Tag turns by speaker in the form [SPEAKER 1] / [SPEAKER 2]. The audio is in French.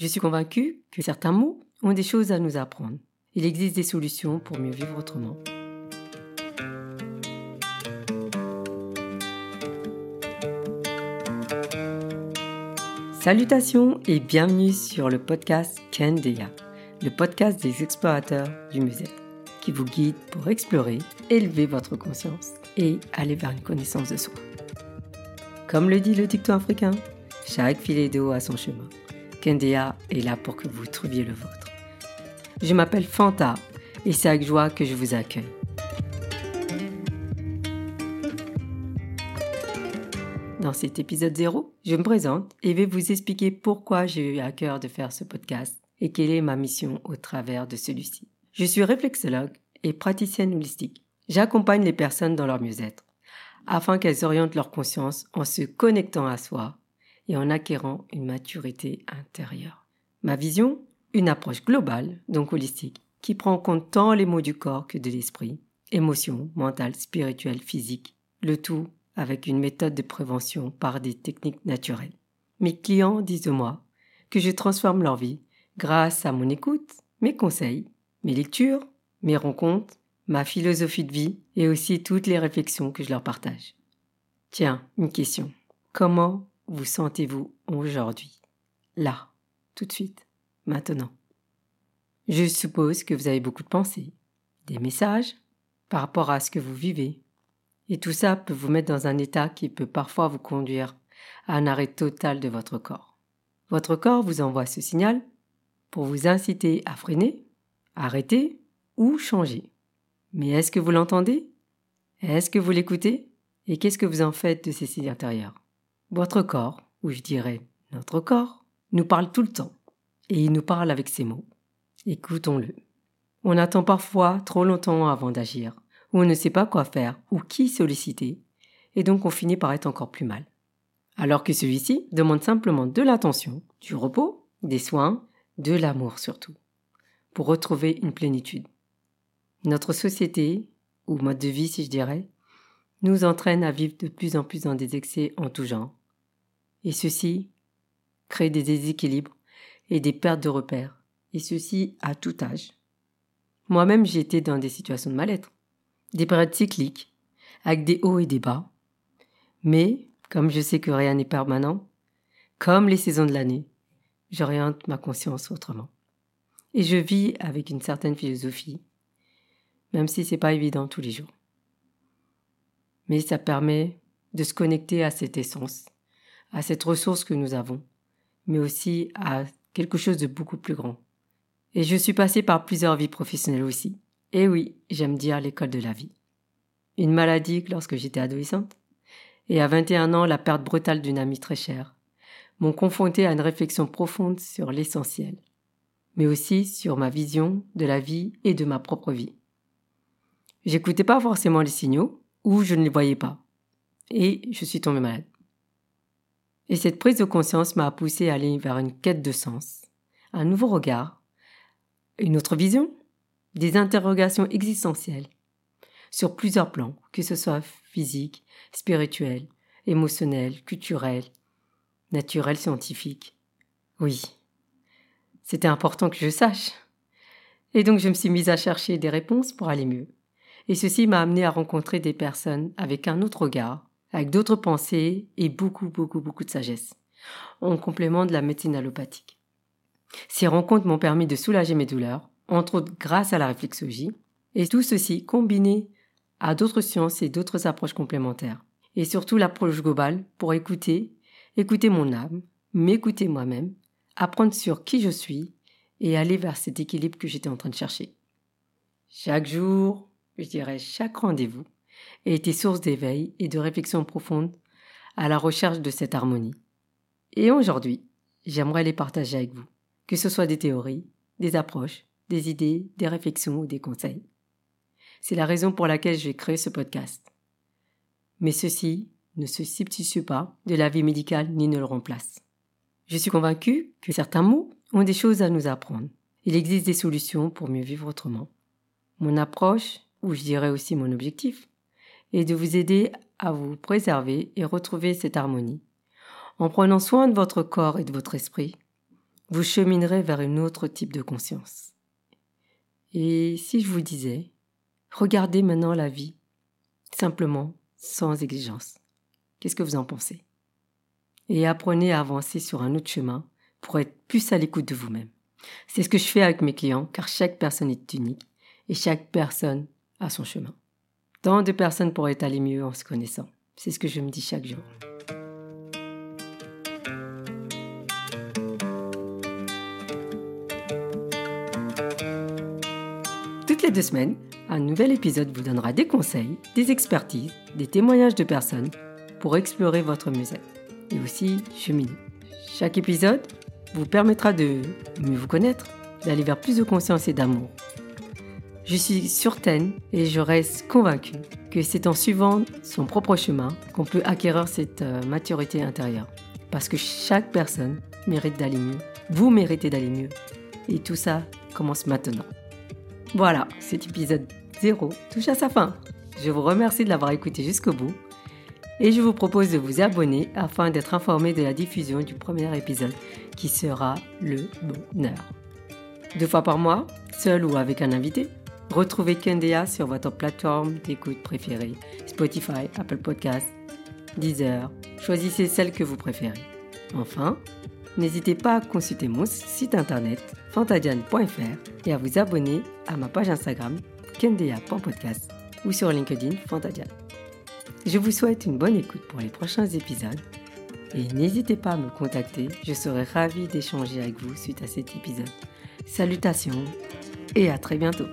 [SPEAKER 1] Je suis convaincue que certains mots ont des choses à nous apprendre. Il existe des solutions pour mieux vivre autrement. Salutations et bienvenue sur le podcast Kendeya, le podcast des explorateurs du musée, qui vous guide pour explorer, élever votre conscience et aller vers une connaissance de soi. Comme le dit le dicton africain, chaque filet d'eau a son chemin. Kendea est là pour que vous trouviez le vôtre. Je m'appelle Fanta et c'est avec joie que je vous accueille. Dans cet épisode 0, je me présente et vais vous expliquer pourquoi j'ai eu à cœur de faire ce podcast et quelle est ma mission au travers de celui-ci. Je suis réflexologue et praticienne holistique. J'accompagne les personnes dans leur mieux-être afin qu'elles orientent leur conscience en se connectant à soi et en acquérant une maturité intérieure. Ma vision Une approche globale, donc holistique, qui prend en compte tant les mots du corps que de l'esprit, émotions, mentales, spirituelles, physiques, le tout avec une méthode de prévention par des techniques naturelles. Mes clients disent de moi que je transforme leur vie grâce à mon écoute, mes conseils, mes lectures, mes rencontres, ma philosophie de vie et aussi toutes les réflexions que je leur partage. Tiens, une question. Comment vous sentez-vous aujourd'hui Là, tout de suite, maintenant? Je suppose que vous avez beaucoup de pensées, des messages par rapport à ce que vous vivez. Et tout ça peut vous mettre dans un état qui peut parfois vous conduire à un arrêt total de votre corps. Votre corps vous envoie ce signal pour vous inciter à freiner, arrêter ou changer. Mais est-ce que vous l'entendez? Est-ce que vous l'écoutez? Et qu'est-ce que vous en faites de ces signes intérieurs? Votre corps, ou je dirais notre corps, nous parle tout le temps, et il nous parle avec ses mots. Écoutons-le. On attend parfois trop longtemps avant d'agir, ou on ne sait pas quoi faire ou qui solliciter, et donc on finit par être encore plus mal. Alors que celui-ci demande simplement de l'attention, du repos, des soins, de l'amour surtout, pour retrouver une plénitude. Notre société, ou mode de vie si je dirais, nous entraîne à vivre de plus en plus dans des excès en tout genre, et ceci crée des déséquilibres et des pertes de repères, et ceci à tout âge. Moi-même, j'ai été dans des situations de mal-être, des périodes cycliques, avec des hauts et des bas. Mais, comme je sais que rien n'est permanent, comme les saisons de l'année, j'oriente ma conscience autrement. Et je vis avec une certaine philosophie, même si c'est pas évident tous les jours. Mais ça permet de se connecter à cette essence, à cette ressource que nous avons, mais aussi à quelque chose de beaucoup plus grand. Et je suis passée par plusieurs vies professionnelles aussi. Et oui, j'aime dire l'école de la vie. Une maladie lorsque j'étais adolescente, et à 21 ans la perte brutale d'une amie très chère, m'ont confronté à une réflexion profonde sur l'essentiel, mais aussi sur ma vision de la vie et de ma propre vie. J'écoutais pas forcément les signaux, ou je ne les voyais pas, et je suis tombée malade. Et cette prise de conscience m'a poussé à aller vers une quête de sens, un nouveau regard, une autre vision, des interrogations existentielles sur plusieurs plans, que ce soit physique, spirituel, émotionnel, culturel, naturel, scientifique. Oui, c'était important que je sache. Et donc je me suis mise à chercher des réponses pour aller mieux. Et ceci m'a amené à rencontrer des personnes avec un autre regard, avec d'autres pensées et beaucoup, beaucoup, beaucoup de sagesse, en complément de la médecine allopathique. Ces rencontres m'ont permis de soulager mes douleurs, entre autres grâce à la réflexologie, et tout ceci combiné à d'autres sciences et d'autres approches complémentaires, et surtout l'approche globale pour écouter, écouter mon âme, m'écouter moi-même, apprendre sur qui je suis et aller vers cet équilibre que j'étais en train de chercher. Chaque jour, je dirais chaque rendez-vous, et été source d'éveil et de réflexion profonde à la recherche de cette harmonie. Et aujourd'hui, j'aimerais les partager avec vous, que ce soit des théories, des approches, des idées, des réflexions ou des conseils. C'est la raison pour laquelle j'ai créé ce podcast. Mais ceci ne se substitue pas de la vie médicale ni ne le remplace. Je suis convaincue que certains mots ont des choses à nous apprendre. Il existe des solutions pour mieux vivre autrement. Mon approche, ou je dirais aussi mon objectif, et de vous aider à vous préserver et retrouver cette harmonie, en prenant soin de votre corps et de votre esprit, vous cheminerez vers un autre type de conscience. Et si je vous disais, regardez maintenant la vie, simplement, sans exigence. Qu'est-ce que vous en pensez? Et apprenez à avancer sur un autre chemin pour être plus à l'écoute de vous-même. C'est ce que je fais avec mes clients, car chaque personne est unique et chaque personne a son chemin. Tant de personnes pourraient aller mieux en se connaissant. C'est ce que je me dis chaque jour. Toutes les deux semaines, un nouvel épisode vous donnera des conseils, des expertises, des témoignages de personnes pour explorer votre musée et aussi cheminer. Chaque épisode vous permettra de mieux vous connaître, d'aller vers plus de conscience et d'amour. Je suis certaine et je reste convaincue que c'est en suivant son propre chemin qu'on peut acquérir cette euh, maturité intérieure. Parce que chaque personne mérite d'aller mieux. Vous méritez d'aller mieux. Et tout ça commence maintenant. Voilà, cet épisode 0 touche à sa fin. Je vous remercie de l'avoir écouté jusqu'au bout et je vous propose de vous abonner afin d'être informé de la diffusion du premier épisode qui sera le bonheur. Deux fois par mois, seul ou avec un invité, retrouvez Kendea sur votre plateforme d'écoute préférée, Spotify, Apple Podcasts, Deezer, choisissez celle que vous préférez. Enfin, n'hésitez pas à consulter mon site internet fantadiane.fr et à vous abonner à ma page Instagram kendea.podcast ou sur LinkedIn Fantadiane. Je vous souhaite une bonne écoute pour les prochains épisodes et n'hésitez pas à me contacter, je serai ravie d'échanger avec vous suite à cet épisode. Salutations et à très bientôt.